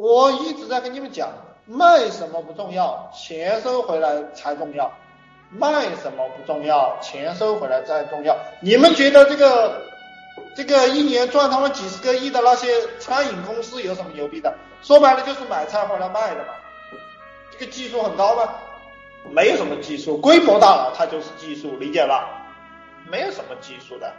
我一直在跟你们讲，卖什么不重要，钱收回来才重要。卖什么不重要，钱收回来才重要。你们觉得这个这个一年赚他们几十个亿的那些餐饮公司有什么牛逼的？说白了就是买菜回来卖的嘛。这个技术很高吗？没有什么技术，规模大了它就是技术，理解吧？没有什么技术的。